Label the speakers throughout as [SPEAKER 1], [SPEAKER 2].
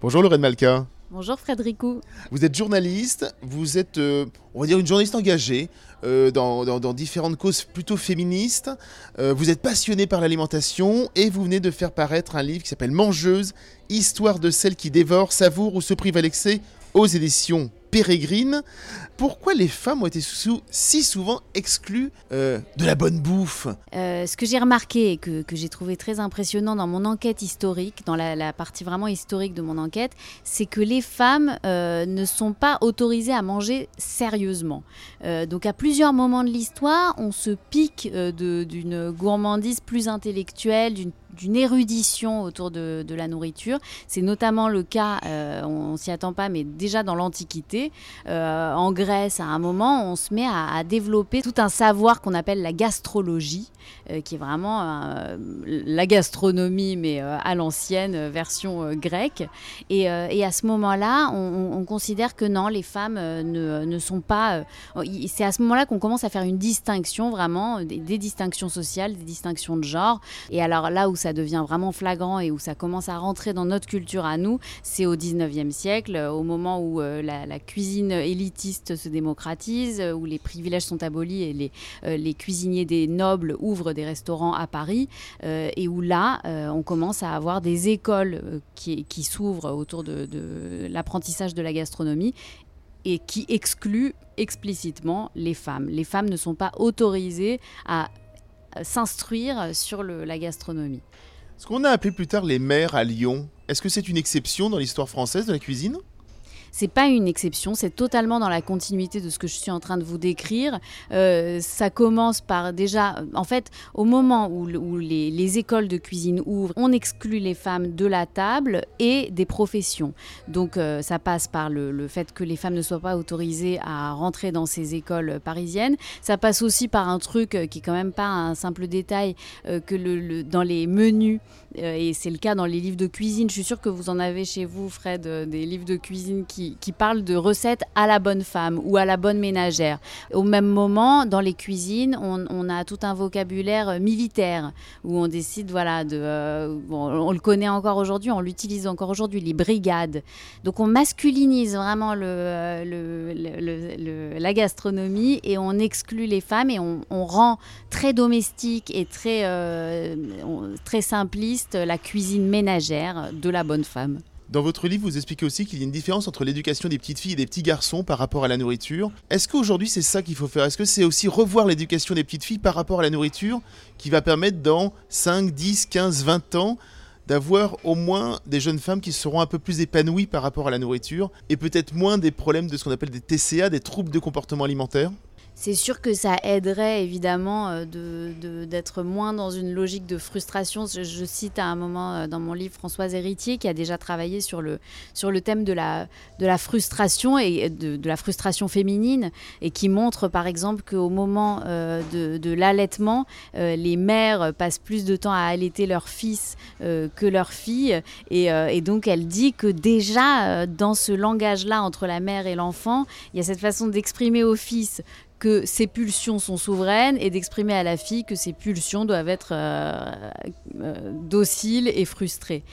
[SPEAKER 1] Bonjour Lorraine Malka.
[SPEAKER 2] Bonjour Frédéricou.
[SPEAKER 1] Vous êtes journaliste, vous êtes, euh, on va dire, une journaliste engagée euh, dans, dans- dans différentes causes plutôt féministes. Euh, vous êtes passionnée par l'alimentation et vous venez de faire paraître un livre qui s'appelle Mangeuse, histoire de celle qui dévore, savoure ou se prive à l'excès aux éditions Pérégrine. Pourquoi les femmes ont été si souvent exclues euh, de la bonne bouffe?
[SPEAKER 2] Euh, ce que j'ai remarqué et que, j'ai trouvé très impressionnant dans mon enquête historique, dans la, partie vraiment historique de mon enquête, c'est que les femmes euh, ne sont pas autorisées à manger sérieusement. Donc à plusieurs moments de l'histoire, on se pique d'une gourmandise plus intellectuelle, d'une d'une érudition autour de, la nourriture. C'est notamment le cas, euh, on, on s'y attend pas, mais déjà dans l'Antiquité, euh, en Grèce, à un moment, on se met à, développer tout un savoir qu'on appelle la gastrologie, euh, qui est vraiment la gastronomie, mais à l'ancienne, version grecque. Et, à ce moment-là, on, on- on considère que non, les femmes ne, ne sont pas... C'est à ce moment-là qu'on commence à faire une distinction, vraiment, des, des distinctions sociales, des distinctions de genre. Et alors là où ça devient vraiment flagrant et où ça commence à rentrer dans notre culture à nous, c'est au 19e siècle, au moment où euh, la, cuisine élitiste se démocratise, euh, où les privilèges sont abolis et les, euh, les cuisiniers des nobles ouvrent des restaurants à Paris, et où là, on commence à avoir des écoles qui, s'ouvrent autour de, l'apprentissage de la gastronomie et qui excluent explicitement les femmes. Les femmes ne sont pas autorisées à s'instruire sur la gastronomie.
[SPEAKER 1] Ce qu'on a appelé plus tard les mères à Lyon, est-ce que c'est une exception dans l'histoire française de la cuisine?
[SPEAKER 2] C'est pas une exception, c'est totalement dans la continuité de ce que je suis en train de vous décrire. Euh, ça commence par déjà, en fait, au moment où, le- où les, les écoles de cuisine ouvrent, on exclut les femmes de la table et des professions. Donc euh, ça passe par le, fait que les femmes ne soient pas autorisées à rentrer dans ces écoles parisiennes. Ça passe aussi par un truc euh, qui est quand même pas un simple détail, que dans les menus, et c'est le cas dans les livres de cuisine, je suis sûre que vous en avez chez vous, Fred, des livres de cuisine qui, qui parlent de recettes à la bonne femme ou à la bonne ménagère. Au même moment, dans les cuisines, on, a tout un vocabulaire militaire où on décide, voilà, de, euh, on le connaît encore aujourd'hui, on l'utilise encore aujourd'hui, les brigades. Donc on masculinise vraiment euh, la gastronomie et on exclut les femmes et on, rend très domestique et très, euh, très simpliste la cuisine ménagère de la bonne femme.
[SPEAKER 1] Dans votre livre, vous expliquez aussi qu'il y a une différence entre l'éducation des petites filles et des petits garçons par rapport à la nourriture. Est-ce qu'aujourd'hui c'est ça qu'il faut faire? Est-ce que c'est aussi revoir l'éducation des petites filles par rapport à la nourriture qui va permettre dans 5, 10, 15, 20 ans d'avoir au moins des jeunes femmes qui seront un peu plus épanouies par rapport à la nourriture et peut-être moins des problèmes de ce qu'on appelle des TCA, des troubles de comportement alimentaire?
[SPEAKER 2] C'est sûr que ça aiderait évidemment euh, de- d'être moins dans une logique de frustration. Je, cite à un moment euh, dans mon livre Françoise Héritier qui a déjà travaillé sur le, sur le thème de la, de la frustration et de, de la frustration féminine et qui montre par exemple qu'au moment euh, de, de l'allaitement, les mères passent plus de temps à allaiter leur fils que leurs filles et, et donc elle dit que déjà dans ce langage-là entre la mère et l'enfant, il y a cette façon d'exprimer au fils que ses pulsions sont souveraines et d'exprimer à la fille que ses pulsions doivent être euh, euh, dociles et frustrées.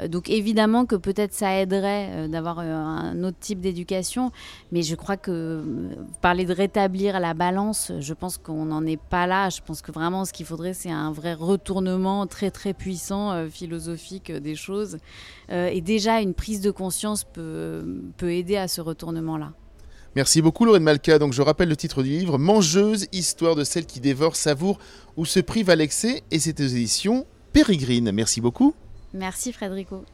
[SPEAKER 2] Euh, donc évidemment que peut-être ça aiderait d'avoir un autre type d'éducation, mais je crois que parler de rétablir la balance, je pense qu'on n'en est pas là. Je pense que vraiment ce qu'il faudrait, c'est un vrai retournement très très puissant philosophique des choses. Et déjà, une prise de conscience peut, peut aider à ce retournement-là.
[SPEAKER 1] Merci beaucoup Lorraine Malka. Donc je rappelle le titre du livre Mangeuse, histoire de celle qui dévore, savoure ou se prive à l'excès et c'est aux éditions Pérégrine. Merci beaucoup.
[SPEAKER 2] Merci Frédérico.